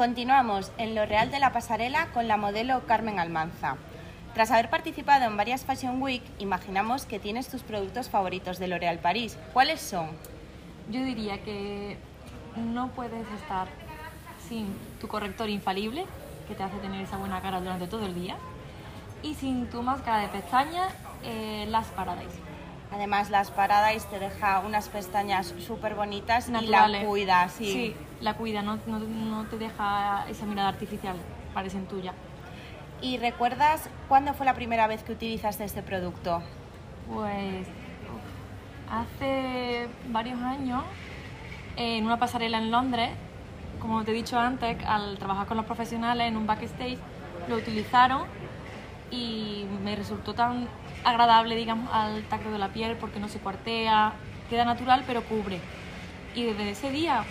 Continuamos en lo real de la pasarela con la modelo Carmen Almanza. Tras haber participado en varias Fashion Week, imaginamos que tienes tus productos favoritos de L'Oréal París. ¿Cuáles son? Yo diría que no puedes estar sin tu corrector infalible, que te hace tener esa buena cara durante todo el día, y sin tu máscara de pestañas, eh, las Paradise. Además, las Paradise te deja unas pestañas súper bonitas y la cuida, sí. Sí, la cuida, no, no- no te deja esa mirada artificial, parecen tuya. ¿Y recuerdas cuándo fue la primera vez que utilizaste este producto? Pues hace varios años, en una pasarela en Londres, como te he dicho antes, al trabajar con los profesionales en un backstage, lo utilizaron y me resultó tan agradable, digamos, al tacto de la piel porque no se cuartea, queda natural pero cubre. Y desde ese día...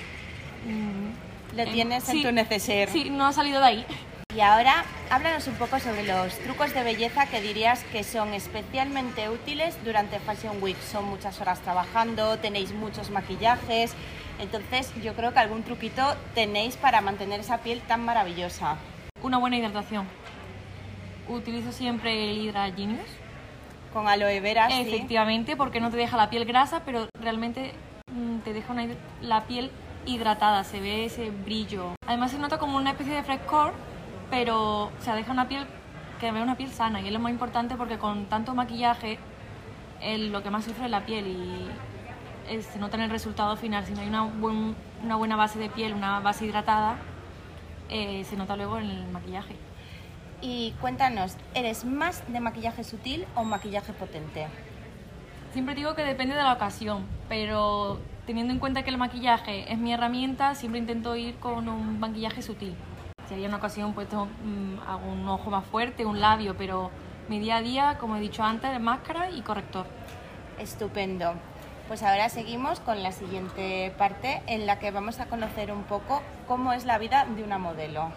mm, Lo eh, tienes en sí, tu neceser. Sí, no ha salido de ahí. Y ahora háblanos un poco sobre los trucos de belleza que dirías que son especialmente útiles durante Fashion Week. Son muchas horas trabajando, tenéis muchos maquillajes, entonces yo creo que algún truquito tenéis para mantener esa piel tan maravillosa. Una buena hidratación. Utilizo siempre el Hydra Genius. Con aloe vera, sí. Efectivamente, porque no te deja la piel grasa, pero realmente mm, te deja una la piel hidratada, se ve ese brillo. Además se nota como una especie de frescor, pero o sea, deja una piel que ve una piel sana y es lo más importante porque con tanto maquillaje el- lo que más sufre es la piel y se nota en el resultado final. Si no hay una, buen- una buena base de piel, una base hidratada, eh, se nota luego en el maquillaje. Y cuéntanos, ¿eres más de maquillaje sutil o maquillaje potente? Siempre digo que depende de la ocasión, pero teniendo en cuenta que el maquillaje es mi herramienta, siempre intento ir con un maquillaje sutil. Si hay una ocasión, pues tengo, mm, hago un ojo más fuerte, un labio, pero mi día a día, como he dicho antes, máscara y corrector. Estupendo. Pues ahora seguimos con la siguiente parte en la que vamos a conocer un poco cómo es la vida de una modelo.